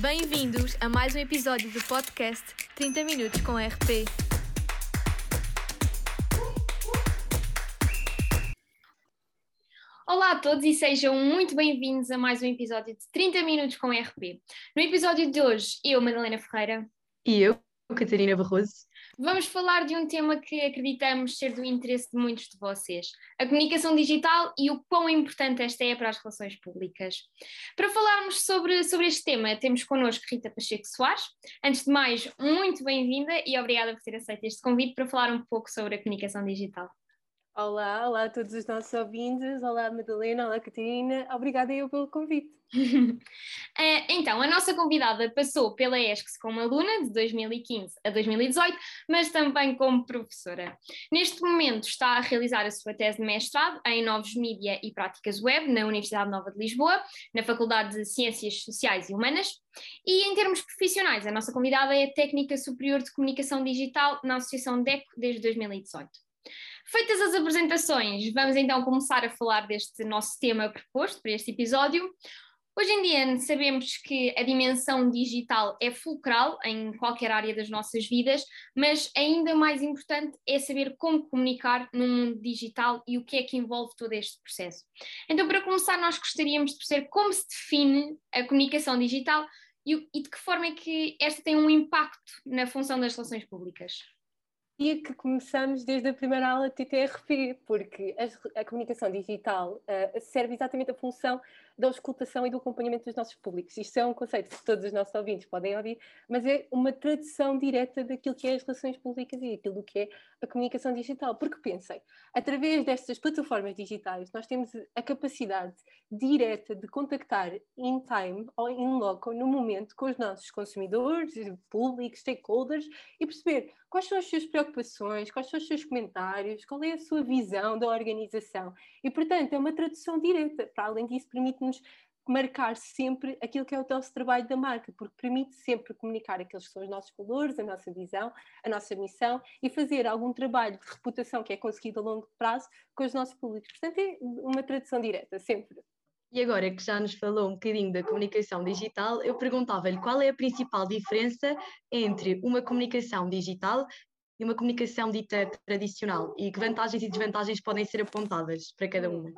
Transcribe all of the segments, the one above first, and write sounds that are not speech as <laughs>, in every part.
Bem-vindos a mais um episódio do podcast 30 Minutos com RP. Olá a todos e sejam muito bem-vindos a mais um episódio de 30 Minutos com RP. No episódio de hoje, eu, Madalena Ferreira, E eu, Catarina Barroso. Vamos falar de um tema que acreditamos ser do interesse de muitos de vocês: a comunicação digital e o quão importante esta é para as relações públicas. Para falarmos sobre, sobre este tema, temos connosco Rita Pacheco Soares. Antes de mais, muito bem-vinda e obrigada por ter aceito este convite para falar um pouco sobre a comunicação digital. Olá, olá a todos os nossos ouvintes. Olá, Madalena. Olá, Catarina. Obrigada eu pelo convite. <laughs> Eh, Então, a nossa convidada passou pela ESCS como aluna de 2015 a 2018, mas também como professora. Neste momento está a realizar a sua tese de mestrado em Novos Mídia e Práticas Web na Universidade Nova de Lisboa, na Faculdade de Ciências Sociais e Humanas. E em termos profissionais, a nossa convidada é técnica superior de comunicação digital na Associação DECO desde 2018. Feitas as apresentações, vamos então começar a falar deste nosso tema proposto para este episódio. Hoje em dia sabemos que a dimensão digital é fulcral em qualquer área das nossas vidas, mas ainda mais importante é saber como comunicar no mundo digital e o que é que envolve todo este processo. Então, para começar, nós gostaríamos de perceber como se define a comunicação digital e de que forma é que esta tem um impacto na função das relações públicas. Que começamos desde a primeira aula de TTRP, porque as- a, comunicação digital eh, serve exatamente a função da auscultação e do acompanhamento dos nossos públicos. Isto é um conceito que todos os nossos ouvintes podem ouvir, mas é uma tradução direta daquilo que é as relações públicas e daquilo que é a comunicação digital. Porque pensem, através destas plataformas digitais, nós temos a capacidade direta de contactar in time ou in loco, no momento, com os nossos consumidores, públicos, stakeholders e perceber quais são as suas preocupações, quais são os seus comentários, qual é a sua visão da organização. E, portanto, é uma tradução direta. Para além disso, permite-nos marcar sempre aquilo que é o nosso trabalho da marca, porque permite sempre comunicar aqueles que são os nossos valores, a nossa visão, a nossa missão e fazer algum trabalho de reputação que é conseguido a longo prazo com os nossos públicos. Portanto, é uma tradução direta, sempre. E agora que já nos falou um bocadinho da comunicação digital, eu perguntava-lhe qual é a principal diferença entre uma comunicação digital e uma comunicação dita tradicional e que vantagens e desvantagens podem ser apontadas para cada uma.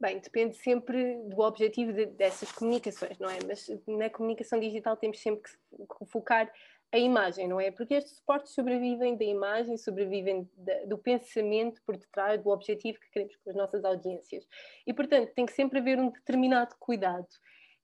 Bem, depende sempre do objetivo de- dessas comunicações, não é? Mas na comunicação digital temos sempre que fo- focar a imagem, não é? Porque estes suportes sobrevivem da imagem, sobrevivem da- do pensamento por detrás do objetivo que queremos com as nossas audiências. E, portanto, tem que sempre haver um determinado cuidado.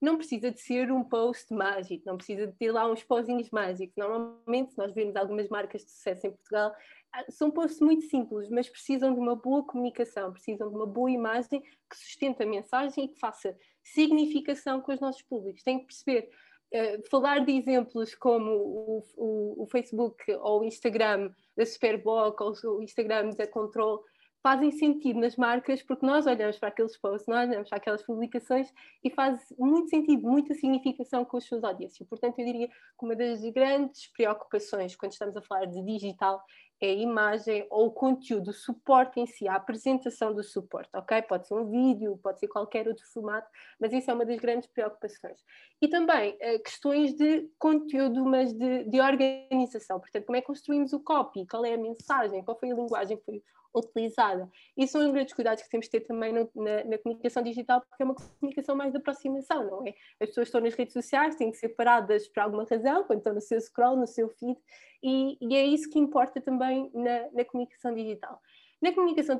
Não precisa de ser um post mágico, não precisa de ter lá uns pozinhos mágicos. Normalmente, se nós vemos algumas marcas de sucesso em Portugal, ah, são posts muito simples, mas precisam de uma boa comunicação, precisam de uma boa imagem que sustente a mensagem e que faça significação com os nossos públicos. Tem que perceber, eh, falar de exemplos como o, o- o Facebook ou o Instagram da Superboc ou o Instagram da Control fazem sentido nas marcas porque nós olhamos para aqueles posts, nós olhamos para aquelas publicações e faz muito sentido, muita significação com as suas audiências. Portanto, eu diria que uma das grandes preocupações quando estamos a falar de digital é a imagem ou o conteúdo, o suporte em si, a apresentação do suporte, ok? Pode ser um vídeo, pode ser qualquer outro formato, mas isso é uma das grandes preocupações. E também eh, questões de conteúdo, mas de, de organização. Portanto, como é que construímos o copy? Qual é a mensagem? Qual foi a linguagem que foi utilizada? Isso são os grandes cuidados que temos de ter também no- na, na comunicação digital, porque é uma comunicação mais de aproximação, não é? As pessoas estão nas redes sociais, têm que ser paradas por alguma razão, quando estão no seu scroll, no seu feed, e, e é isso que importa também na, na comunicação digital. Na comunicação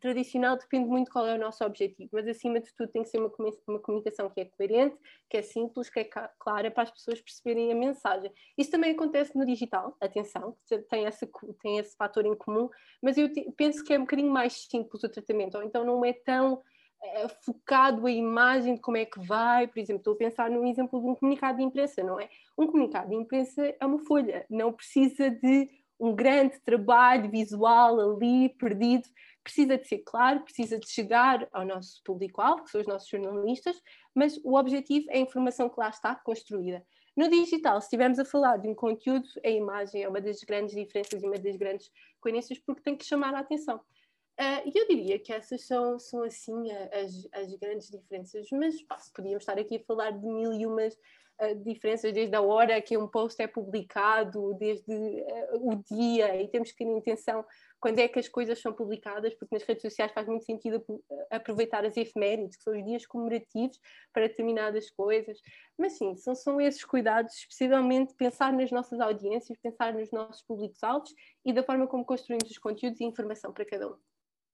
tradicional, depende muito qual é o nosso objetivo, mas acima de tudo tem que ser uma, uma comunicação que é coerente, que é simples, que é clara para as pessoas perceberem a mensagem. Isso também acontece no digital, atenção, tem esse, co- tem esse fator em comum, mas eu penso que é um bocadinho mais simples o tratamento, ou então não é tão eh, focado a imagem de como é que vai, por exemplo, estou a pensar num exemplo de um comunicado de imprensa, não é? Um comunicado de imprensa é uma folha, não precisa de um grande trabalho visual ali perdido, precisa de ser claro, precisa de chegar ao nosso público-alvo, que são os nossos jornalistas, mas o objetivo é a informação que lá está construída. No digital, se estivermos a falar de um conteúdo, a imagem é uma das grandes diferenças e uma das grandes coerências porque tem que chamar a atenção. Ah, E eu diria que essas são, são assim as, as grandes diferenças, mas pá, podíamos estar aqui a falar de mil e umas uh, diferenças desde a hora que um post é publicado, desde uh, o dia, e temos que ter intenção quando é que as coisas são publicadas, porque nas redes sociais faz muito sentido aproveitar as efemérides, que são os dias comemorativos para determinadas coisas. Mas sim, são, são esses cuidados, especialmente pensar nas nossas audiências, pensar nos nossos públicos-alvos e da forma como construímos os conteúdos e informação para cada um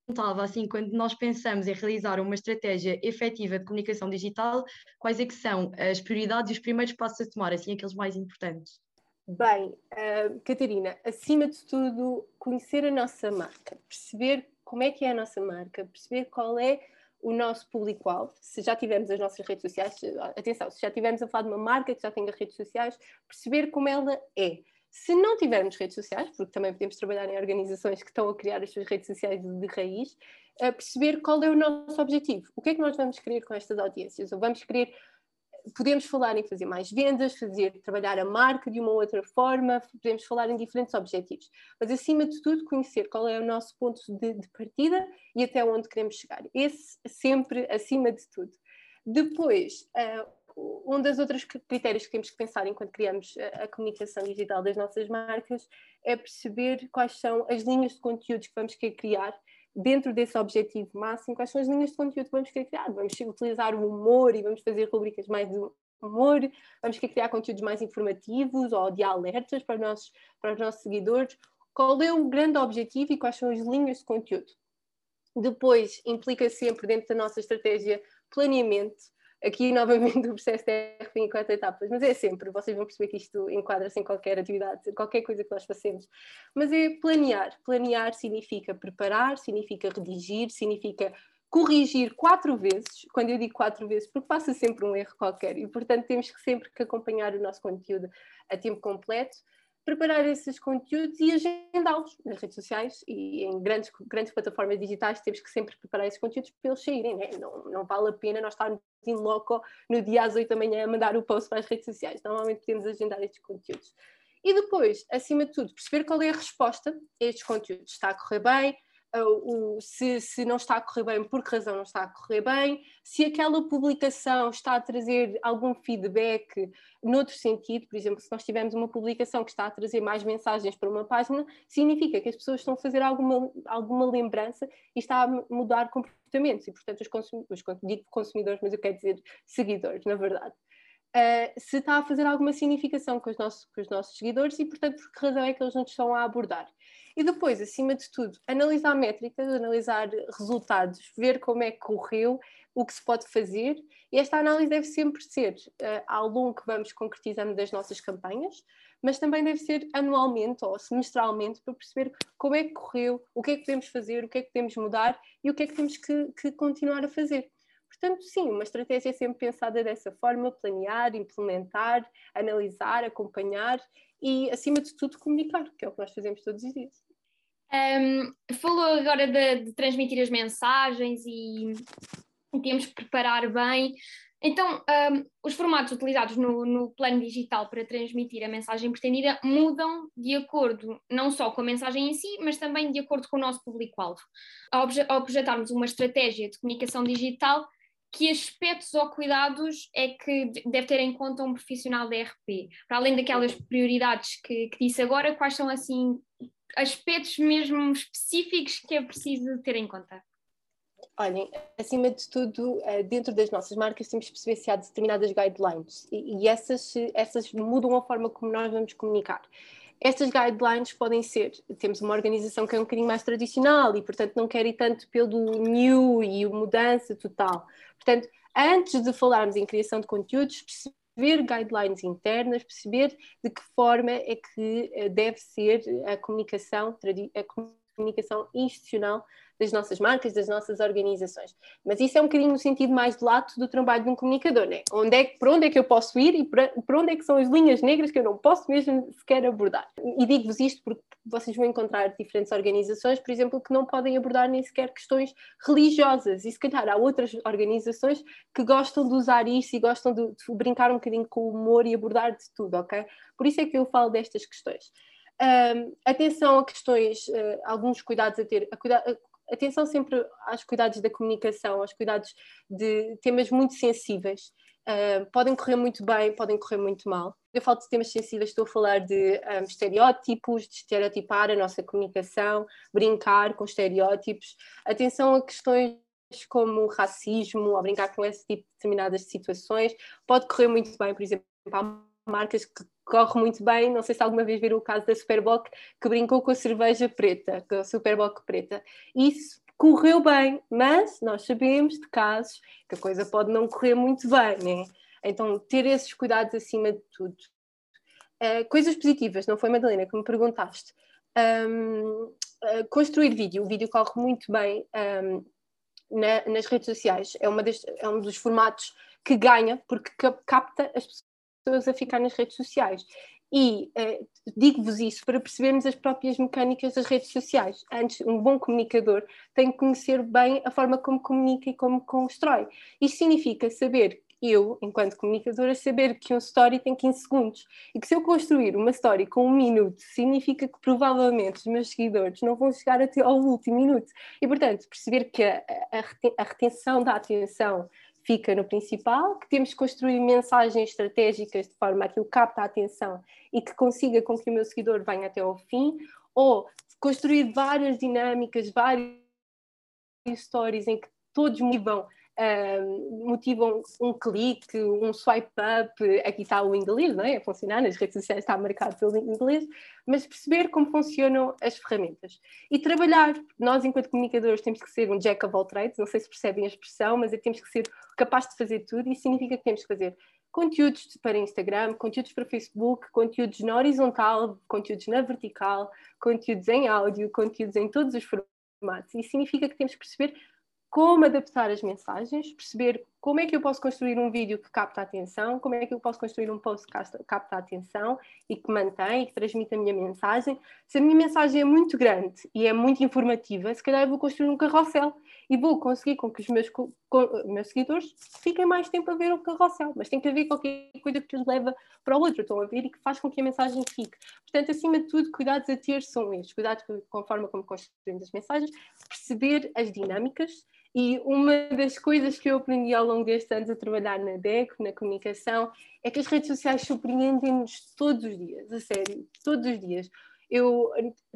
perguntava assim, quando nós pensamos em realizar uma estratégia efetiva de comunicação digital, quais é que são as prioridades e os primeiros passos a tomar, assim, aqueles mais importantes? Bem, uh, Catarina, acima de tudo, conhecer a nossa marca, perceber como é que é a nossa marca, perceber qual é o nosso público-alvo, se já tivermos as nossas redes sociais, atenção, se já tivermos a falar de uma marca que já as redes sociais, perceber como ela é se não tivermos redes sociais, porque também podemos trabalhar em organizações que estão a criar as suas redes sociais de, raiz, a perceber qual é o nosso objetivo. O que é que nós vamos querer com estas audiências? Ou vamos querer podemos falar em fazer mais vendas, fazer trabalhar a marca de uma outra forma, podemos falar em diferentes objetivos, mas acima de tudo conhecer qual é o nosso ponto de, de partida e até onde queremos chegar. Esse sempre acima de tudo. Depois, uh, um dos outros critérios que temos que pensar enquanto criamos a, comunicação digital das nossas marcas é perceber quais são as linhas de conteúdos que vamos querer criar dentro desse objetivo máximo, quais são as linhas de conteúdo que vamos querer criar. Vamos utilizar o humor e vamos fazer rubricas mais de humor, vamos querer criar conteúdos mais informativos ou de alertas para os nossos, para os nossos seguidores. Qual é o grande objetivo e quais são as linhas de conteúdo? Depois, implica sempre dentro da nossa estratégia planeamento, Aqui, <laughs> novamente, o processo de RP em quatro etapas, mas é sempre, vocês vão perceber que isto enquadra-se em qualquer atividade, qualquer coisa que nós façamos. Mas é planear. Planear significa preparar, significa redigir, significa corrigir quatro vezes. Quando eu digo quatro vezes, porque passa sempre um erro qualquer e, portanto, temos sempre que acompanhar o nosso conteúdo a tempo completo preparar esses conteúdos e agendá-los nas redes sociais e em grandes, grandes plataformas digitais temos que sempre preparar esses conteúdos para eles saírem, né? não, não vale a pena nós estarmos em loco no dia às 8 da manhã a mandar o post para as redes sociais, normalmente podemos agendar estes conteúdos. E depois, acima de tudo, perceber qual é a resposta a estes conteúdos. Está a correr bem? O, se, se não está a correr bem, por que razão não está a correr bem, se aquela publicação está a trazer algum feedback noutro sentido, por exemplo, se nós tivermos uma publicação que está a trazer mais mensagens para uma página, significa que as pessoas estão a fazer alguma, alguma lembrança e está a mudar comportamentos, e portanto os consumidores, digo consumidores, mas eu quero dizer seguidores, na verdade. Uh, se está a fazer alguma significação com os, nossos, com os nossos seguidores e, portanto, por que razão é que eles não estão a abordar. E depois, acima de tudo, analisar métricas, analisar resultados, ver como é que correu, o que se pode fazer. E esta análise deve sempre ser uh, ao longo que vamos concretizando das nossas campanhas, mas também deve ser anualmente ou semestralmente para perceber como é que correu, o que é que podemos fazer, o que é que podemos mudar e o que é que temos que, que continuar a fazer. Portanto, sim, uma estratégia é sempre pensada dessa forma: planear, implementar, analisar, acompanhar e, acima de tudo, comunicar, que é o que nós fazemos todos os dias. Um, falou agora de, de, transmitir as mensagens e, temos que preparar bem. Então, um, os formatos utilizados no, no, plano digital para transmitir a mensagem pretendida mudam de acordo não só com a mensagem em si, mas também de acordo com o nosso público-alvo. Ao, ao projetarmos uma estratégia de comunicação digital, que aspectos ou cuidados é que deve ter em conta um profissional da RP? Para além daquelas prioridades que, que disse agora, quais são assim aspectos mesmo específicos que é preciso ter em conta? Olhem, acima de tudo, eh, dentro das nossas marcas temos que perceber se há determinadas guidelines e, essas, essas mudam a forma como nós vamos comunicar. Estas guidelines podem ser, temos uma organização que é um bocadinho mais tradicional e, portanto, não quer ir tanto pelo new e mudança total. Portanto, antes de falarmos em criação de conteúdos, perceber guidelines internas, perceber de que forma é que eh, deve ser a comunicação, a comunicação institucional das nossas marcas, das nossas organizações. Mas isso é um bocadinho no sentido mais de lato do trabalho de um comunicador, né? Onde é, para onde é que eu posso ir e para onde é que são as linhas negras que eu não posso mesmo sequer abordar. E digo-vos isto porque vocês vão encontrar diferentes organizações, por exemplo, que não podem abordar nem sequer questões religiosas, e se calhar há outras organizações que gostam de usar isso e gostam de, de brincar um bocadinho com o humor e abordar de tudo, ok? Por isso é que eu falo destas questões. Atenção a questões, uh, alguns cuidados a ter, a cuida, atenção sempre aos cuidados da comunicação, aos cuidados de temas muito sensíveis. Uh, podem correr muito bem, podem correr muito mal. Eu falo de temas sensíveis, estou a falar de um, estereótipos, de estereotipar a nossa comunicação, brincar com estereótipos. Atenção a questões como racismo, ou brincar com esse tipo de determinadas situações. Pode correr muito bem, por exemplo, há marcas que correm muito bem. Não sei se alguma vez viram o caso da Superboc que brincou com a cerveja preta, com a Superboc preta. Isso correu bem, mas nós sabemos de casos que a coisa pode não correr muito bem, né? Então, ter esses cuidados acima de tudo. Uh, coisas positivas, não foi, Madalena, que me perguntaste. Um, uh, eh, construir vídeo, o vídeo corre muito bem um, na, nas redes sociais, é, uma das, é um dos formatos que ganha, porque capta as pessoas a ficar nas redes sociais. E uh, digo-vos isso para percebermos as próprias mecânicas das redes sociais. Antes, um bom comunicador tem que conhecer bem a forma como comunica e como constrói. Isto significa saber, eu, enquanto comunicadora, saber que um story tem 15 segundos e que se eu construir uma story com um minuto, significa que provavelmente os meus seguidores não vão chegar até ao último minuto. E, portanto, perceber que a, a retenção da atenção fica no principal, que temos que construir mensagens estratégicas de forma a que o capta a atenção e que consiga com que o meu seguidor venha até ao fim, ou construir várias dinâmicas, várias stories em que todos motivam motivam um clique, um swipe up, aqui está o inglês, não é? A funcionar, nas redes sociais está marcado pelo inglês, mas perceber como funcionam as ferramentas e trabalhar. Nós, enquanto comunicadores, temos que ser um jack of all trades, não sei se percebem a expressão, mas é temos que ser capaz de fazer tudo e isso significa que temos que fazer conteúdos para Instagram, conteúdos para Facebook, conteúdos na horizontal, conteúdos na vertical, conteúdos em áudio, conteúdos em todos os formatos. Isso significa que temos que perceber como adaptar as mensagens, perceber como é que eu posso construir um vídeo que capta a atenção, como é que eu posso construir um post que capta a atenção e que mantém e que transmite a minha mensagem. Se a minha mensagem é muito grande e é muito informativa, se calhar eu vou construir um carrossel e vou conseguir com que os meus, com, meus seguidores fiquem mais tempo a ver o carrossel, mas tem que haver qualquer coisa que os leva para o outro, estão a ver, e que faz com que a mensagem fique. Portanto, acima de tudo, cuidados a ter são estes, cuidados com a forma como construímos as mensagens, perceber as dinâmicas, e uma das coisas que eu aprendi ao longo destes anos a trabalhar na DECO, na comunicação, é que as redes sociais surpreendem-nos todos os dias, a sério, todos os dias. Eu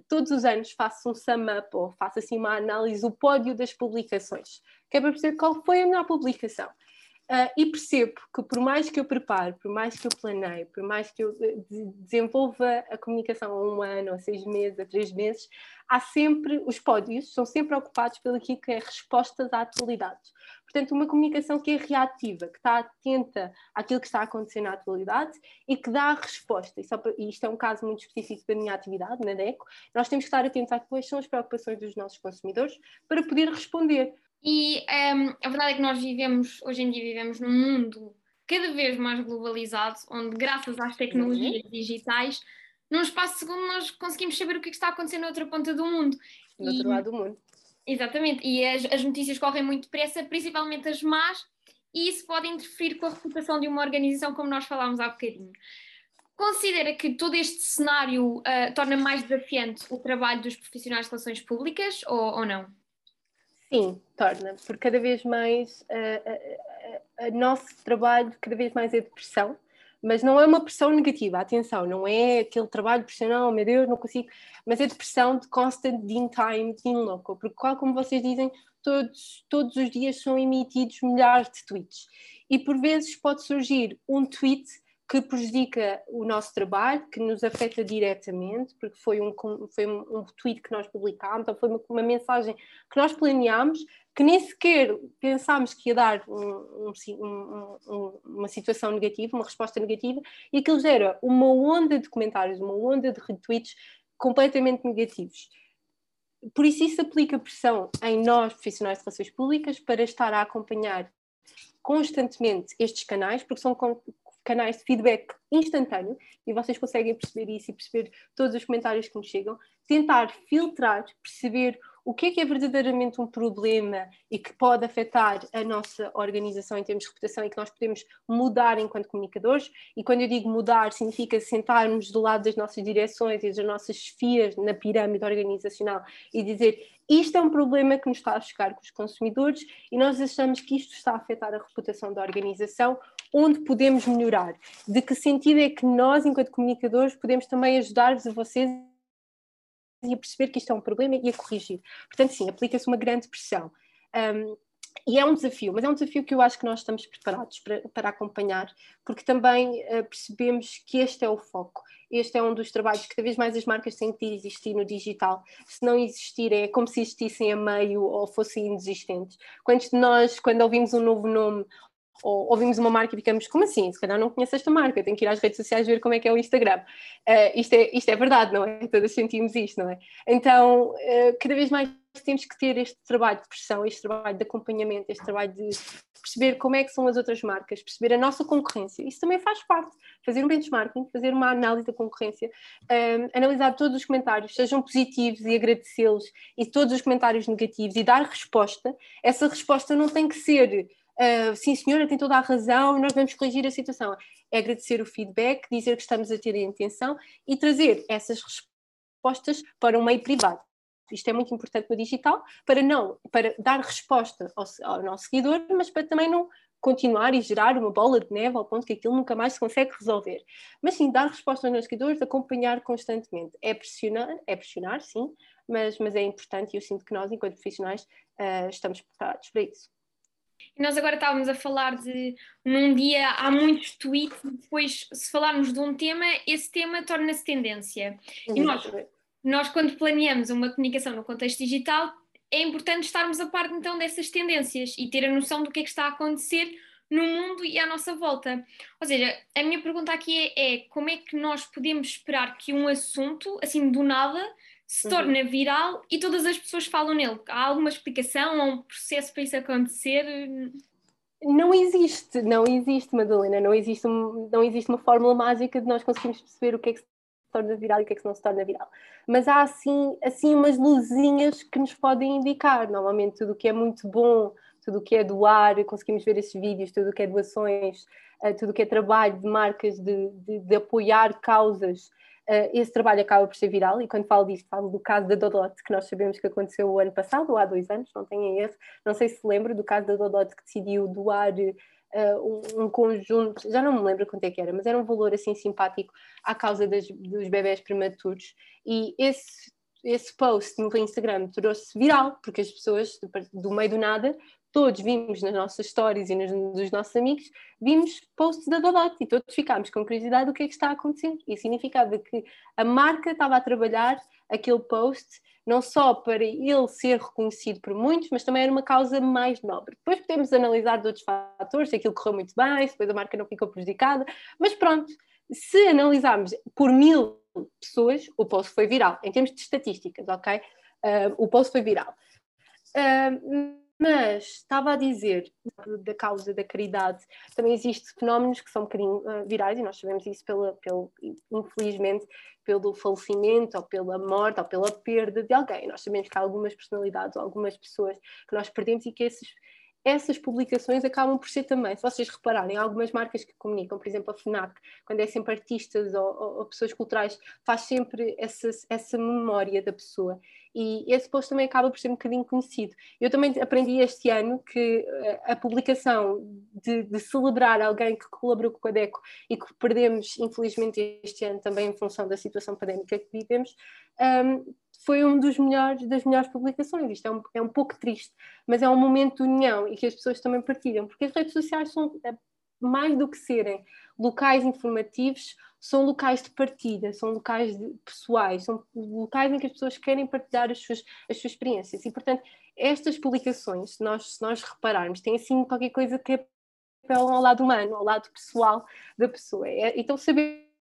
todos os anos faço um sum-up ou faço assim uma análise, o pódio das publicações, que é para perceber qual foi a melhor publicação. Uh, e percebo que por mais que eu prepare, por mais que eu planeie, por mais que eu eh, desenvolva a comunicação a um ano, a seis meses, a três meses, há sempre, os pódios são sempre ocupados pelo que é respostas à atualidade. Portanto, uma comunicação que é reativa, que está atenta àquilo que está a acontecer na atualidade e que dá a resposta. E, para, e isto é um caso muito específico da minha atividade, na DECO, nós temos que estar atentos a quais são as preocupações dos nossos consumidores para poder responder. E um, ehm, a verdade é que nós vivemos, hoje em dia vivemos num mundo cada vez mais globalizado, onde graças às tecnologias uhum. digitais, num espaço de segundo nós conseguimos saber o que, é que está acontecendo na outra ponta do mundo. Do outro lado do mundo. Exatamente, e as, as notícias correm muito depressa, principalmente as más, e isso pode interferir com a reputação de uma organização, como nós falámos há bocadinho. Considera que todo este cenário uh, torna mais desafiante o trabalho dos profissionais de relações públicas ou, ou não? Sim, torna, porque cada vez mais o uh, uh, uh, nosso trabalho cada vez mais é de pressão, mas não é uma pressão negativa, atenção, não é aquele trabalho pressional, oh, meu Deus, não consigo, mas é de pressão de constant in time, in local, porque qual como vocês dizem, todos, todos os dias são emitidos milhares de tweets. E por vezes pode surgir um tweet que prejudica o nosso trabalho, que nos afeta diretamente, porque foi um, foi um, tweet que nós publicámos, ou foi uma, uma, mensagem que nós planeámos, que nem sequer pensámos que ia dar um, uma situação negativa, uma resposta negativa, e aquilo gera uma onda de comentários, uma onda de retweets completamente negativos. Por isso, isso aplica pressão em nós, profissionais de relações públicas, para estar a acompanhar constantemente estes canais, porque são canais de feedback instantâneo e vocês conseguem perceber isso e perceber todos os comentários que nos chegam, tentar filtrar, perceber o que é que é verdadeiramente um problema e que pode afetar a nossa organização em termos de reputação e que nós podemos mudar enquanto comunicadores. E quando eu digo mudar, significa sentarmos do lado das nossas direções e das nossas esfias na pirâmide organizacional e dizer isto é um problema que nos está a chegar com os consumidores e nós achamos que isto está a afetar a reputação da organização onde podemos melhorar, de que sentido é que nós, enquanto comunicadores, podemos também ajudar-vos a vocês e a perceber que isto é um problema e a corrigir. Portanto, sim, aplica-se uma grande pressão. Um, e é um desafio, mas é um desafio que eu acho que nós estamos preparados para, para acompanhar, porque também uh, percebemos que este é o foco. Este é um dos trabalhos que cada vez mais as marcas têm que existir no digital. Se não existirem, é como se existissem a meio ou fossem inexistentes. Quantos de nós, quando ouvimos um novo nome ou ouvimos uma marca e ficamos, como assim? Se calhar não conheço esta marca, tenho que ir às redes sociais ver como é que é o Instagram. Uh, isto, é, isto é verdade, não é? <laughs> Todos sentimos isto, não é? Então, uh, cada vez mais temos que ter este trabalho de pressão, este trabalho de acompanhamento, este trabalho de perceber como é que são as outras marcas, perceber a nossa concorrência. Isso também faz parte. Fazer um benchmarking, fazer uma análise da concorrência, um, ehm, analisar todos os comentários, sejam positivos e agradecê-los, e todos os comentários negativos e dar resposta. Essa resposta não tem que ser Uh, sim, senhora, tem toda a razão, nós vamos corrigir a situação. É agradecer o feedback, dizer que estamos a ter a intenção e trazer essas respostas para um meio privado. Isto é muito importante no digital, para não, para dar resposta ao, ao nosso seguidor, mas para também não continuar e gerar uma bola de neve ao ponto que aquilo nunca mais se consegue resolver. Mas sim, dar resposta aos nossos seguidores, acompanhar constantemente. É pressionar, é pressionar, sim, mas, mas é importante e eu sinto que nós, enquanto profissionais, uh, estamos preparados para isso. E nós agora estávamos a falar de num dia há muitos tweets, depois, se falarmos de um tema, esse tema torna-se tendência. E nós, nós, quando planeamos uma comunicação no contexto digital, é importante estarmos a par então dessas tendências e ter a noção do que é que está a acontecer no mundo e à nossa volta. Ou seja, a minha pergunta aqui é, é como é que nós podemos esperar que um assunto, assim do nada, se uhum. torna viral e todas as pessoas falam nele. Há alguma explicação ou um processo para isso acontecer? Não existe, não existe, Madalena, não existe, um, não existe uma fórmula mágica de nós conseguirmos perceber o que é que se torna viral e o que é que não se torna viral. Mas há assim, assim umas luzinhas que nos podem indicar. Normalmente tudo o que é muito bom, tudo o que é doar, conseguimos ver esses vídeos, tudo o que é doações, eh, tudo o que é trabalho de marcas de, de, de apoiar causas esse trabalho acaba por ser viral, e quando falo disto, falo do caso da Dodot, que nós sabemos que aconteceu o ano passado, ou há dois anos, não tenho erro. Não sei se lembro do caso da Dodot que decidiu doar uh, um, um, conjunto, já não me lembro quanto é que era, mas era um valor assim simpático à causa das, dos bebés prematuros. E esse esse post no Instagram tornou-se viral, porque as pessoas, do meio do nada, todos vimos nas nossas stories e nos, dos nossos amigos, vimos posts da Dodot e todos ficámos com curiosidade do que é que está a acontecer. E significava que a marca estava a trabalhar aquele post não só para ele ser reconhecido por muitos, mas também era uma causa mais nobre. Depois podemos analisar de outros fatores, se aquilo correu muito bem, se depois a marca não ficou prejudicada, mas pronto, se analisarmos por mil pessoas, o post foi viral, em termos de estatísticas, ok? Uh, o post foi viral. Uh, mas estava a dizer da causa da caridade, também existem fenómenos que são um bocadinho uh, virais e nós sabemos isso pela, pelo, infelizmente pelo falecimento ou pela morte ou pela perda de alguém. Nós sabemos que há algumas personalidades ou algumas pessoas que nós perdemos e que esses, essas publicações acabam por ser também, se vocês repararem, algumas marcas que comunicam, por exemplo a FNAC, quando é sempre artistas ou, ou, ou pessoas culturais, faz sempre essa, essa memória da pessoa e esse post também acaba por ser um bocadinho conhecido. Eu também aprendi este ano que eh, a publicação de, de celebrar alguém que colaborou com a DECO e que perdemos, infelizmente, este ano também em função da situação pandémica que vivemos, um, foi um dos melhores, das melhores publicações. Isto é um, é um pouco triste, mas é um momento de união e que as pessoas também partilham, porque as redes sociais são eh, mais do que serem locais informativos, são locais de partilha, são locais de, pessoais, são locais em que as pessoas querem partilhar as suas, as suas experiências. E, portanto, estas publicações, se nós, se nós repararmos, têm assim qualquer coisa que apelam ao lado humano, ao lado pessoal da pessoa. É, então,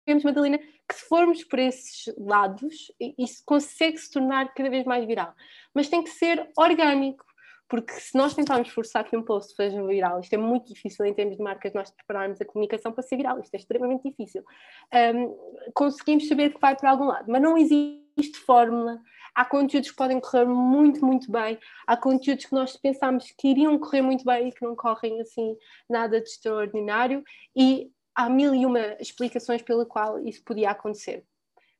sabemos, Madalena, que se formos por esses lados, isso consegue se tornar cada vez mais viral. Mas tem que ser orgânico porque se nós tentarmos forçar que um post seja viral, isto é muito difícil em termos de marcas, nós prepararmos a comunicação para ser viral, isto é extremamente difícil. Um, conseguimos saber que vai para algum lado, mas não existe fórmula. Há conteúdos que podem correr muito, muito bem, há conteúdos que nós pensámos que iriam correr muito bem e que não correm assim nada de extraordinário, e há mil e uma explicações pela qual isso podia acontecer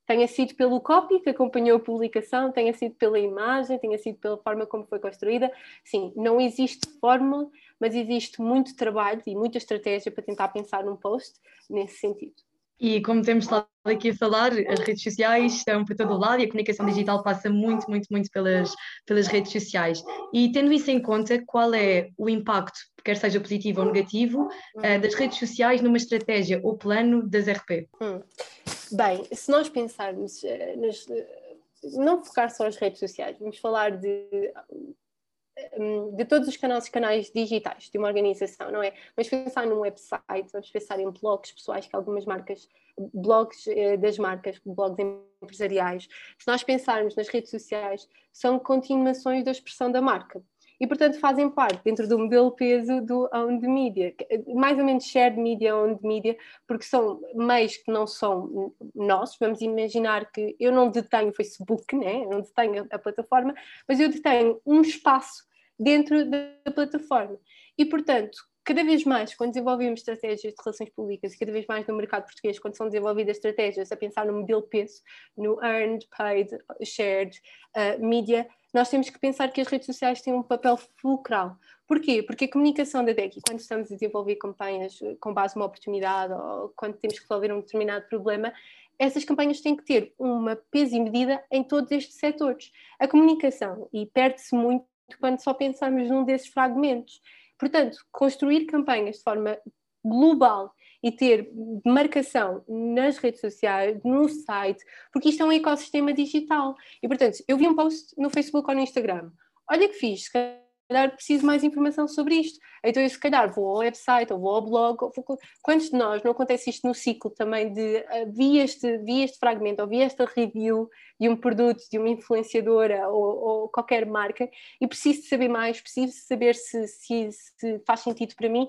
tenha sido pelo copy que acompanhou a publicação, tenha sido pela imagem, tenha sido pela forma como foi construída. Sim, não existe fórmula mas existe muito trabalho e muita estratégia para tentar pensar num post nesse sentido. E como temos estado aqui a falar, as redes sociais estão para todo lado e a comunicação digital passa muito, muito, muito pelas, pelas redes sociais. E tendo isso em conta, qual é o impacto, quer seja positivo ou negativo, uh, das redes sociais numa estratégia ou plano das RP? Hum. Bem, se nós pensarmos uh, nas, uh, não focar só as redes sociais, vamos falar de Hum, de todos os canais, canais digitais de uma organização, não é? Vamos pensar num website, vamos pensar em blogs pessoais que algumas marcas, blogs eh, das marcas, blogs empresariais. Se nós pensarmos nas redes sociais, são continuações da expressão da marca. E, portanto, fazem parte dentro do modelo peso do owned media, mais ou menos shared media, owned media, porque são meios que não são nossos. Vamos imaginar que eu não detenho o Facebook, né? eu não detenho a plataforma, mas eu detenho um espaço dentro da plataforma. E, portanto, cada vez mais, quando desenvolvemos estratégias de relações públicas, e cada vez mais no mercado português, quando são desenvolvidas estratégias a pensar no modelo peso, no earned, paid, shared uh, media, nós temos que pensar que as redes sociais têm um papel fulcral. Porquê? Porque a comunicação da DEC, quando estamos a desenvolver campanhas eh, com base numa oportunidade ou quando temos que resolver um determinado problema, essas campanhas têm que ter uma peso e medida em todos estes setores. A comunicação, e perde-se muito quando só pensamos num desses fragmentos. Portanto, construir campanhas de forma global e ter marcação nas redes sociais, no site, porque isto é um ecossistema digital. E, portanto, eu vi um post no Facebook ou no Instagram. Olha que fiz, se calhar preciso mais informação sobre isto. Então, eu se calhar vou ao website ou vou ao blog. Ou vou... Quantos de nós não acontece isto no ciclo também de uh, vi, este, vi este fragmento ou vi esta review de um produto, de uma influenciadora ou, ou qualquer marca e preciso saber mais, preciso saber se, se, se faz sentido para mim.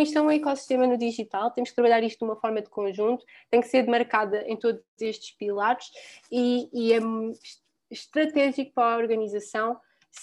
Isto é um ecossistema no digital, temos que trabalhar isto de uma forma de conjunto, tem que ser demarcada em todos estes pilares e, e é estratégico para a organização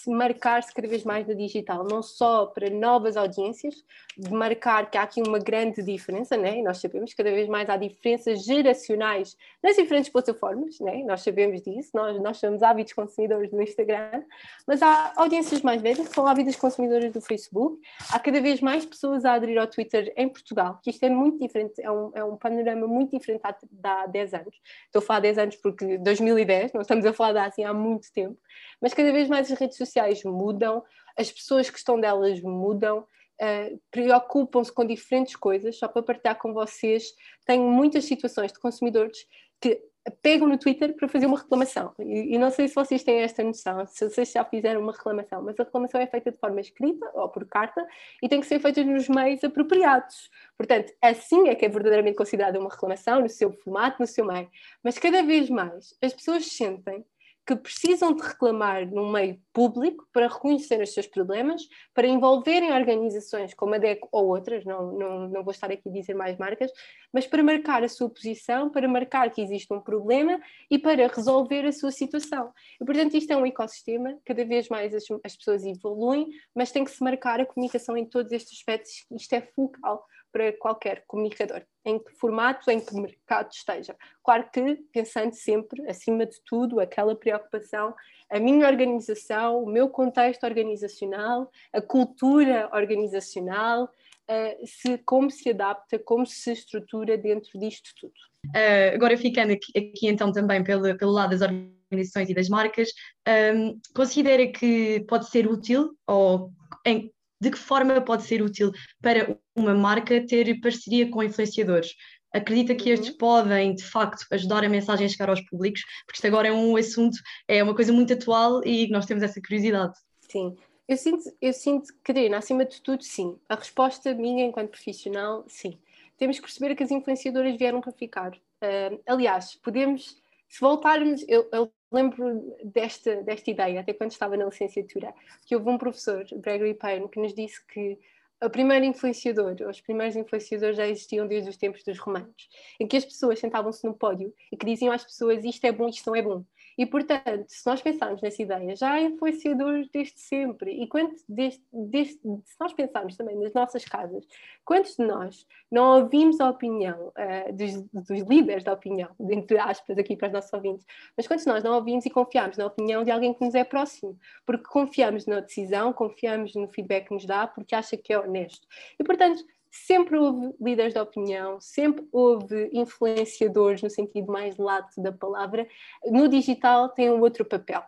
marcar-se cada vez mais no digital, não só para novas audiências, de marcar que há aqui uma grande diferença, né? nós sabemos que cada vez mais há diferenças geracionais nas diferentes plataformas, né? nós sabemos disso, nós, nós somos ávidos consumidores do Instagram, mas há audiências mais velhas que são ávidas consumidoras do Facebook, há cada vez mais pessoas a aderir ao Twitter em Portugal, que isto é muito diferente, é um, é um panorama muito diferente há, há 10 anos. Estou a falar 10 anos porque 2010, não estamos a falar de assim há muito tempo, mas cada vez mais as redes sociais mudam, as pessoas que estão delas mudam, uh, preocupam-se com diferentes coisas. Só para partilhar com vocês, tenho muitas situações de consumidores que pegam no Twitter para fazer uma reclamação. E, e, não sei se vocês têm esta noção, se vocês já fizeram uma reclamação, mas a reclamação é feita de forma escrita ou por carta e tem que ser feita nos meios apropriados. Portanto, assim é que é verdadeiramente considerada uma reclamação, no seu formato, no seu meio. Mas cada vez mais as pessoas sentem que precisam de reclamar num meio público para reconhecer os seus problemas, para envolverem organizações como a DEC ou outras, não, não, não vou estar aqui a dizer mais marcas, mas para marcar a sua posição, para marcar que existe um problema e para resolver a sua situação. E, portanto, isto é um ecossistema, cada vez mais as, as pessoas evoluem, mas tem que se marcar a comunicação em todos estes aspectos, isto é fulcral para qualquer comunicador, em que formato, em que mercado esteja. Claro que pensando sempre, acima de tudo, aquela preocupação, a minha organização, o meu contexto organizacional, a cultura organizacional, uh, se, como se adapta, como se estrutura dentro disto tudo. Uh, agora ficando aqui, aqui, então também pelo, pelo lado das organizações e das marcas, um, ehm, considera que pode ser útil ou em, de que forma pode ser útil para uma marca ter parceria com influenciadores? Acredita que estes uhum. podem, de facto, ajudar a mensagem a chegar aos públicos? Porque isto agora é um assunto, é uma coisa muito atual e nós temos essa curiosidade. Sim, eu sinto, eu sinto, Catarina, acima de tudo, sim. A resposta minha, enquanto profissional, sim. Temos que perceber que as influenciadoras vieram para ficar. Uh, aliás, podemos, se voltarmos, eu, eu lembro desta, desta ideia, até quando estava na licenciatura, que houve um professor, Gregory Payne, que nos disse que o primeiro influenciador, os primeiros influenciadores já existiam desde os tempos dos romanos, em que as pessoas sentavam-se no pódio e que diziam às pessoas isto é bom, isto não é bom. E, portanto, se nós pensarmos nessa ideia, já influenciadores desde sempre. E quanto desde, desde, se nós pensarmos também nas nossas casas, quantos de nós não ouvimos a opinião uh, dos, dos, líderes da opinião, entre aspas, aqui para os nossos ouvintes, mas quantos de nós não ouvimos e confiamos na opinião de alguém que nos é próximo? Porque confiamos na decisão, confiamos no feedback que nos dá, porque acha que é honesto. E, portanto, sempre houve líderes de opinião, sempre houve influenciadores no sentido mais lato da palavra. No digital tem um outro papel.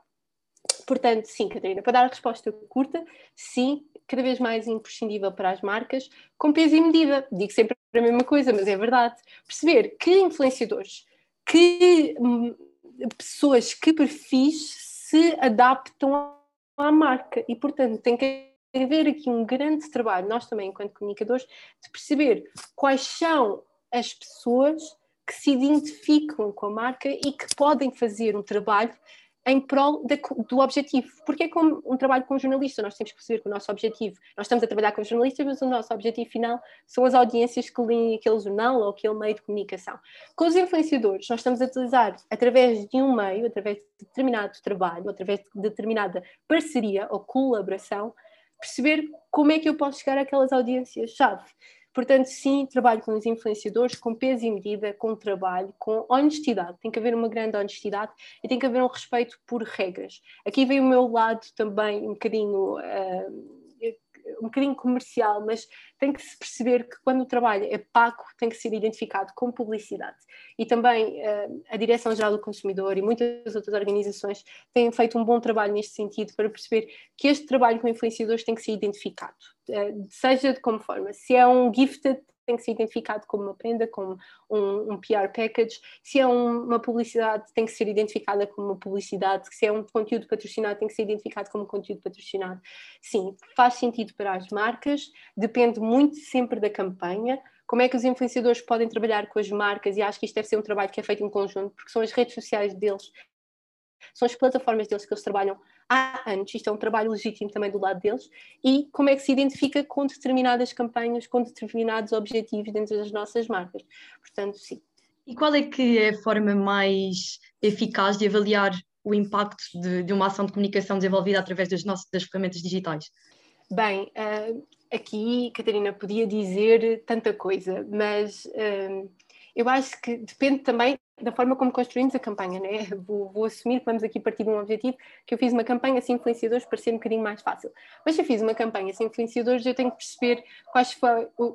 Portanto, sim, Catarina, para dar a resposta curta, sim, cada vez mais imprescindível para as marcas, com peso e medida. Digo sempre a mesma coisa, mas é verdade. Perceber que influenciadores, que hum, pessoas, que perfis se adaptam à marca e, portanto, tem que haver aqui um grande trabalho, nós também, enquanto comunicadores, de perceber quais são as pessoas que se identificam com a marca e que podem fazer um trabalho em prol do objetivo. Porque é como um trabalho com um jornalista, nós temos que perceber que o nosso objetivo, nós estamos a trabalhar com jornalistas, mas o nosso objetivo final são as audiências que leem aquele jornal ou aquele meio de comunicação. Com os influenciadores, nós estamos a utilizar, através de um meio, através de determinado trabalho, através de determinada parceria ou colaboração, perceber como é que eu posso chegar àquelas audiências-chave. Portanto, sim, trabalho com os influenciadores, com peso e medida, com trabalho, com honestidade. Tem que haver uma grande honestidade e tem que haver um respeito por regras. Aqui vem o meu lado também um bocadinho. Uh, um bocadinho comercial, mas tem que se perceber que quando o trabalho é pago, tem que ser identificado como publicidade. E também uh, a Direção-Geral do Consumidor e muitas outras organizações têm feito um bom trabalho neste sentido para perceber que este trabalho com influenciadores tem que ser identificado, uh, seja de como forma. Se é um gifted tem que ser identificado como uma prenda, como um, um PR package. Se é um, uma publicidade, tem que ser identificada como uma publicidade. Se é um conteúdo patrocinado, tem que ser identificado como um conteúdo patrocinado. Sim, faz sentido para as marcas, depende muito sempre da campanha. Como é que os influenciadores podem trabalhar com as marcas? E acho que isto deve ser um trabalho que é feito em conjunto, porque são as redes sociais deles são as plataformas deles que eles trabalham há anos, isto é um trabalho legítimo também do lado deles, e como é que se identifica com determinadas campanhas, com determinados objetivos dentro das nossas marcas. Portanto, sim. E qual é que é a forma mais eficaz de avaliar o impacto de, de uma ação de comunicação desenvolvida através das, nossas, das ferramentas digitais? Bem, uh, aqui, Catarina, podia dizer tanta coisa, mas uh, eu acho que depende também da forma como construímos a campanha, né? <laughs> Vou, vou, assumir que vamos aqui partir de um objetivo, que eu fiz uma campanha sem influenciadores para ser um bocadinho mais fácil. Mas se eu fiz uma campanha sem influenciadores, eu tenho que perceber quais,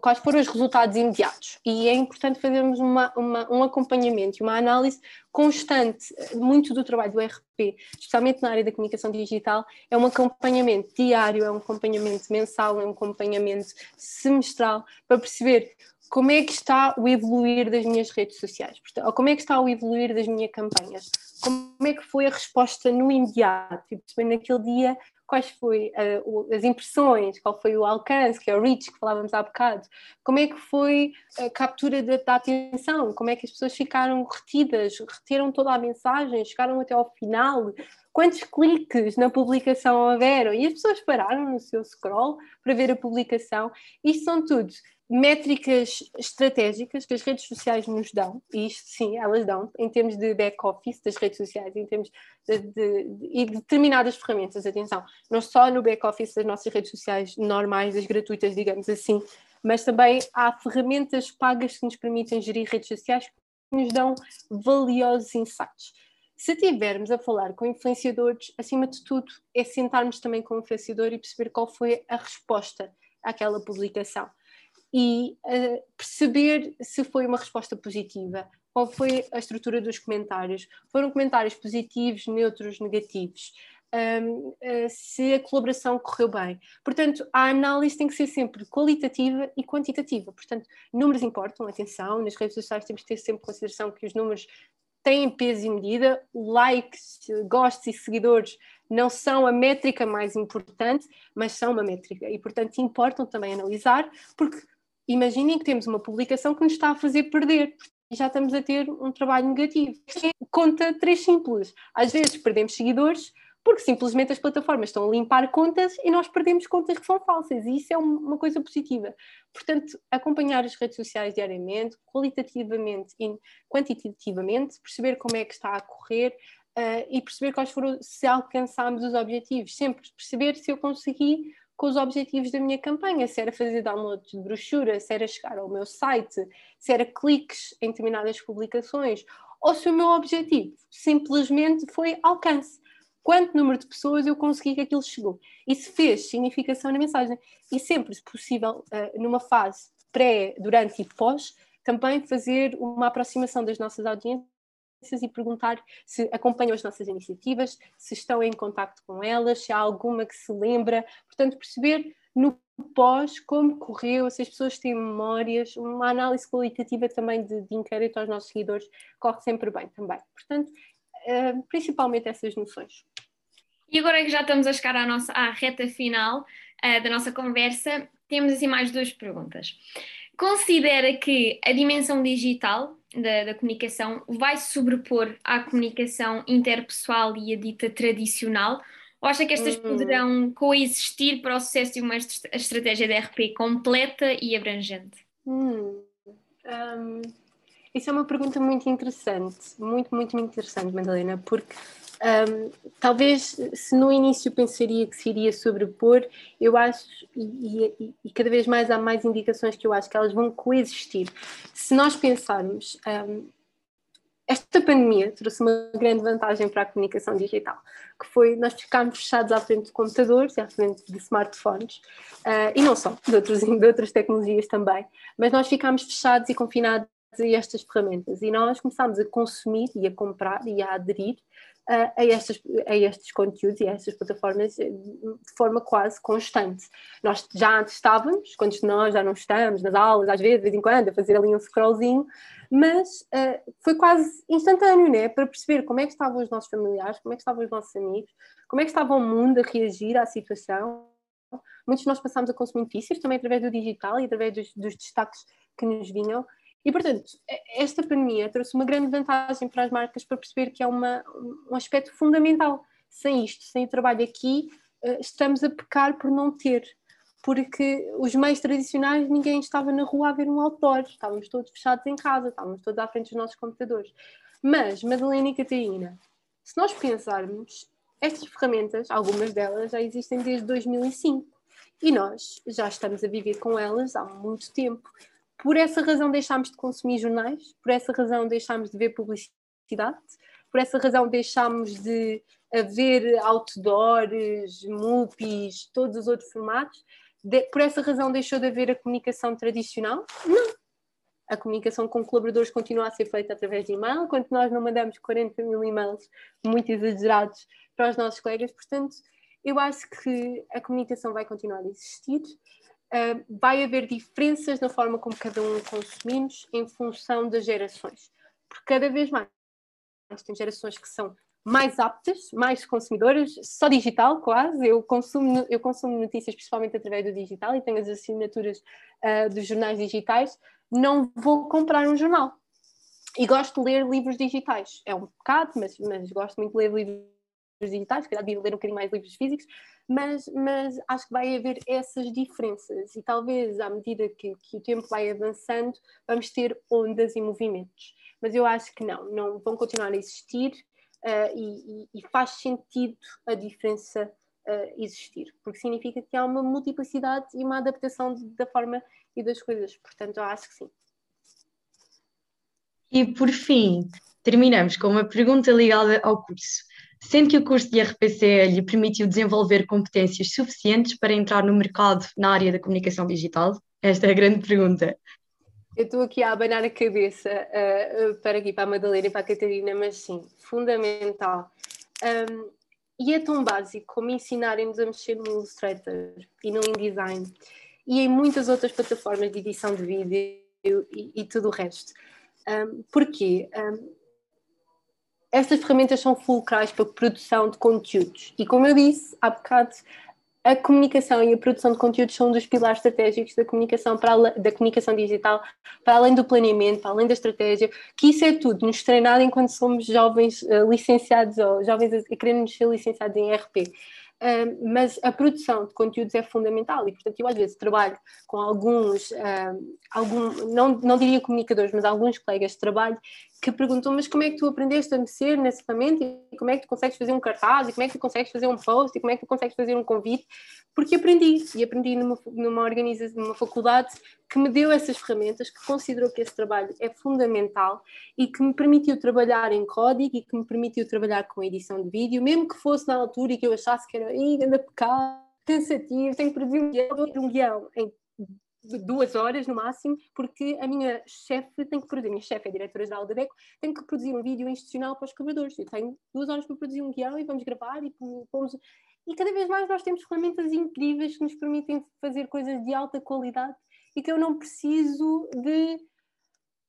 quais foram os resultados imediatos. E é importante fazermos uma, uma, um acompanhamento e uma análise constante. Muito do trabalho do RP, especialmente na área da comunicação digital, é um acompanhamento diário, é um acompanhamento mensal, é um acompanhamento semestral, para perceber como é que está o evoluir das minhas redes sociais, ou como é que está o evoluir das minhas campanhas, como é que foi a resposta no imediato, tipo, naquele dia quais foram uh, as impressões, qual foi o alcance, que é o reach que falávamos há bocado, como é que foi a captura da, da, atenção, como é que as pessoas ficaram retidas, reteram toda a mensagem, chegaram até ao final, quantos cliques na publicação houveram? E as pessoas pararam no seu scroll para ver a publicação, isto são tudo métricas estratégicas que as redes sociais nos dão, e isto sim, elas dão, em termos de back-office das redes sociais, em termos de, de, de, e determinadas ferramentas, atenção, não só no back-office das nossas redes sociais normais, das gratuitas, digamos assim, mas também há ferramentas pagas que nos permitem gerir redes sociais que nos dão valiosos insights. Se estivermos a falar com influenciadores, acima de tudo, é sentarmos também com o influenciador e perceber qual foi a resposta àquela publicação e uh, perceber se foi uma resposta positiva, qual foi a estrutura dos comentários, foram comentários positivos, neutros, negativos, um, uh, eh, se a colaboração correu bem. Portanto, a análise tem que ser sempre qualitativa e quantitativa. Portanto, números importam, atenção, nas redes sociais temos que ter sempre consideração que os números têm peso e medida, likes, gostos e seguidores não são a métrica mais importante, mas são uma métrica. E, portanto, importam também analisar, porque imaginem que temos uma publicação que nos está a fazer perder já estamos a ter um trabalho negativo. Conta três simples. Às vezes perdemos seguidores porque simplesmente as plataformas estão a limpar contas e nós perdemos contas que são falsas e isso é uma coisa positiva. Portanto, acompanhar as redes sociais diariamente, qualitativamente e quantitativamente, perceber como é que está a correr, uh, e perceber quais foram, se alcançámos os objetivos. Sempre perceber se eu consegui com os objetivos da minha campanha, se era fazer download de brochura, se era chegar ao meu site, se era cliques em determinadas publicações, ou se o meu objetivo simplesmente foi alcance. Quanto número de pessoas eu consegui que aquilo chegou? Isso fez significação na mensagem. E sempre, se possível, uh, numa fase pré, durante e pós, também fazer uma aproximação das nossas audiências e perguntar se acompanham as nossas iniciativas, se estão em contato com elas, se há alguma que se lembra. Portanto, perceber no pós como correu, se as pessoas têm memórias, uma análise qualitativa também de, de inquérito aos nossos seguidores corre sempre bem também. Portanto, uh, principalmente essas noções. E agora que já estamos a chegar à, nossa, à reta final uh, da nossa conversa, temos assim mais duas perguntas. Considera que a dimensão digital da, da, comunicação vai sobrepor à comunicação interpessoal e a dita tradicional? Ou acha que estas hum. poderão coexistir para o sucesso de uma estratégia de RP completa e abrangente? Hum. Um, isso é uma pergunta muito interessante, muito, muito, muito interessante, Madalena, porque um, talvez se no início pensaria que se iria sobrepor, eu acho, e, e, e, cada vez mais há mais indicações que eu acho que elas vão coexistir. Se nós pensarmos, um, esta pandemia trouxe uma grande vantagem para a comunicação digital, que foi nós ficarmos fechados à frente de computadores e à frente de smartphones, uh, e não só, de, outros, <laughs> de outras tecnologias também, mas nós ficámos fechados e confinados a estas ferramentas e nós começámos a consumir e a comprar e a aderir a, a, a estes conteúdos e a estas plataformas eh, de forma quase constante. Nós já antes estávamos, quando nós já não estamos nas aulas, às vezes, de vez em quando, a fazer ali um scrollzinho, mas uh, foi quase instantâneo, né? Para perceber como é que estavam os nossos familiares, como é que estavam os nossos amigos, como é que estava o mundo a reagir à situação. Muitos de nós passámos a consumir notícias também através do digital e através dos, dos destaques que nos vinham e, portanto, esta pandemia trouxe uma grande vantagem para as marcas para perceber que é uma, um aspecto fundamental. Sem isto, sem o trabalho aqui, eh, estamos a pecar por não ter. Porque os meios tradicionais, ninguém estava na rua a ver um outdoor, estávamos todos fechados em casa, estávamos todos à frente dos nossos computadores. Mas, Madalena e Catarina, se nós pensarmos, estas ferramentas, algumas delas já existem desde 2005 e nós já estamos a viver com elas há muito tempo por essa razão deixámos de consumir jornais, por essa razão deixámos de ver publicidade, por essa razão deixámos de ver outdoors, MUPIs, todos os outros formatos, de, por essa razão deixou de haver a comunicação tradicional? Não. A comunicação com colaboradores continua a ser feita através de e-mail, enquanto nós não mandamos 40 mil e-mails muito exagerados para os nossos colegas, portanto, eu acho que a comunicação vai continuar a existir uh, vai haver diferenças na forma como cada um consumimos em função das gerações. Porque cada vez mais tem gerações que são mais aptas, mais consumidoras, só digital quase. Eu consumo, eu consumo notícias principalmente através do digital e tenho as assinaturas uh, dos jornais digitais. Não vou comprar um jornal. E gosto de ler livros digitais. É um bocado, mas, mas gosto muito de ler livros digitais, se calhar devia ler um bocadinho mais livros físicos, mas, mas acho que vai haver essas diferenças e talvez à medida que, que o tempo vai avançando vamos ter ondas e movimentos. Mas eu acho que não, não vão continuar a existir uh, e, e, faz sentido a diferença uh, existir, porque significa que há uma multiplicidade e uma adaptação da forma e das coisas. Portanto, eu acho que sim. E por fim, terminamos com uma pergunta ligada ao curso. Sendo que o curso de RPCE lhe permitiu desenvolver competências suficientes para entrar no mercado na área da comunicação digital? Esta é a grande pergunta. Eu estou aqui a abanar a cabeça uh, para aqui, para a Madalena e para a Catarina, mas sim, fundamental. Um, e é tão básico como ensinarem-nos a mexer no Illustrator e no InDesign e em muitas outras plataformas de edição de vídeo e, e tudo o resto. Um, porquê? Um, estas ferramentas são fulcrais para a produção de conteúdos. E como eu disse há bocado, a comunicação e a produção de conteúdos são um dos pilares estratégicos da comunicação, para da comunicação digital, para além do planeamento, para além da estratégia, que isso é tudo, nos treinar enquanto somos jovens uh, licenciados ou jovens a, a ser licenciados em RP. uh, mas a produção de conteúdos é fundamental e, portanto, eu às vezes trabalho com alguns, uh, algum, não, não diria comunicadores, mas alguns colegas de trabalho que perguntam, mas como é que tu aprendeste a mexer nessa ferramenta e como é que tu consegues fazer um cartaz? E como é que tu consegues fazer um post? E como é que tu consegues fazer um convite? Porque aprendi, e aprendi numa, numa organização, numa faculdade que me deu essas ferramentas, que considerou que esse trabalho é fundamental e que me permitiu trabalhar em código e que me permitiu trabalhar com edição de vídeo, mesmo que fosse na altura e que eu achasse que era ainda pecado, cansativo, tenho que produzir um guião, um guião em duas horas no máximo, porque a minha chefe tem que produzir, a minha chefe é diretora-geral da DECO, tem que produzir um vídeo institucional para os colaboradores. Eu tenho duas horas para produzir um guião e vamos gravar e pomos. E cada vez mais nós temos ferramentas incríveis que nos permitem fazer coisas de alta qualidade e que eu não preciso de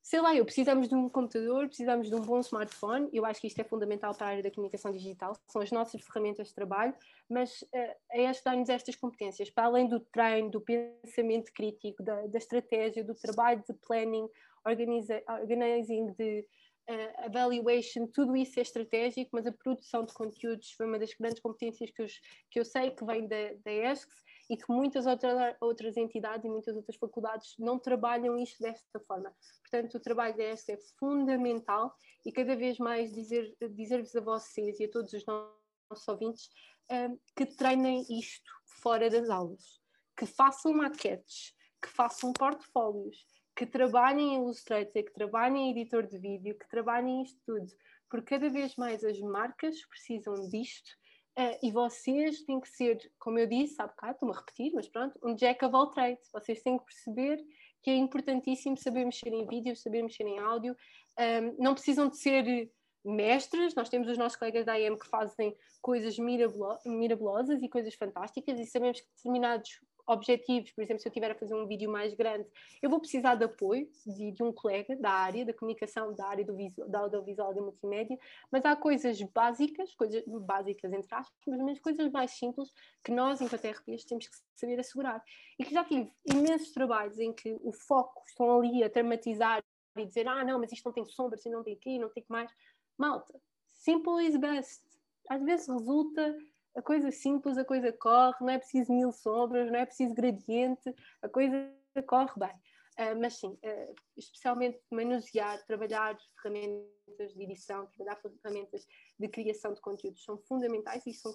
sei lá, eu precisamos de um computador, precisamos de um bom smartphone, eu acho que isto é fundamental para a área da comunicação digital, são as nossas ferramentas de trabalho, mas uh, é este dar-nos estas competências, para além do treino, do pensamento crítico, da, da estratégia, do trabalho de planning, organizing, de uh, evaluation, tudo isso é estratégico, mas a produção de conteúdos foi uma das grandes competências que eu, que eu sei que vem da, da ESCS, e que muitas outra, outras entidades e muitas outras faculdades não trabalham isto desta forma. Portanto, o trabalho desta é fundamental e cada vez mais dizer, dizer-vos a vocês e a todos os nossos ouvintes um, que treinem isto fora das aulas, que façam maquetes, que façam portfólios, que trabalhem em Illustrator, que trabalhem em editor de vídeo, que trabalhem isto tudo, porque cada vez mais as marcas precisam disto Uh, e vocês têm que ser, como eu disse há bocado, estou-me a repetir, mas pronto, um jack of all trades. Vocês têm que perceber que é importantíssimo saber mexer em vídeo, saber mexer em áudio. Um, não precisam de ser mestres, nós temos os nossos colegas da AM que fazem coisas mirabolosas e coisas fantásticas e sabemos que determinados objetivos, por exemplo, se eu tiver a fazer um vídeo mais grande, eu vou precisar de apoio de, de um colega da área da comunicação, da área do visual, da audiovisual e da multimédia, mas há coisas básicas, coisas básicas entre aspas, mas menos coisas mais simples que nós, enquanto RPs, temos que saber assegurar. E que já tive imensos trabalhos em que o foco estão ali a dramatizar e dizer, ah, não, mas isto não tem sombras, não tem aqui, não tem que mais. Malta, simple is best. Às vezes resulta a coisa simples, a coisa corre, não é preciso mil sombras, não é preciso gradiente, a coisa corre bem. Uh, mas sim, uh, especialmente manusear, trabalhar ferramentas de edição, trabalhar ferramentas de criação de conteúdos são fundamentais e são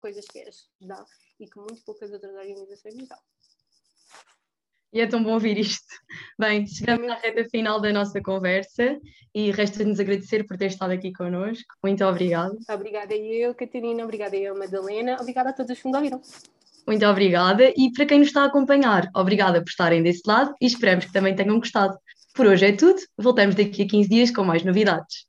coisas que a dá e que muito poucas outras organizações nos dão. E é tão bom ouvir isto. <laughs> Bem, chegamos à reta final da nossa conversa e resta-nos agradecer por ter estado aqui connosco. Muito obrigada. Obrigada eu, Catarina. Obrigada eu, Madalena. Obrigada a todos que nos ouviram. Muito obrigada. E para quem nos está a acompanhar, obrigada por estarem desse lado e esperamos que também tenham gostado. Por hoje é tudo. Voltamos daqui a 15 dias com mais novidades.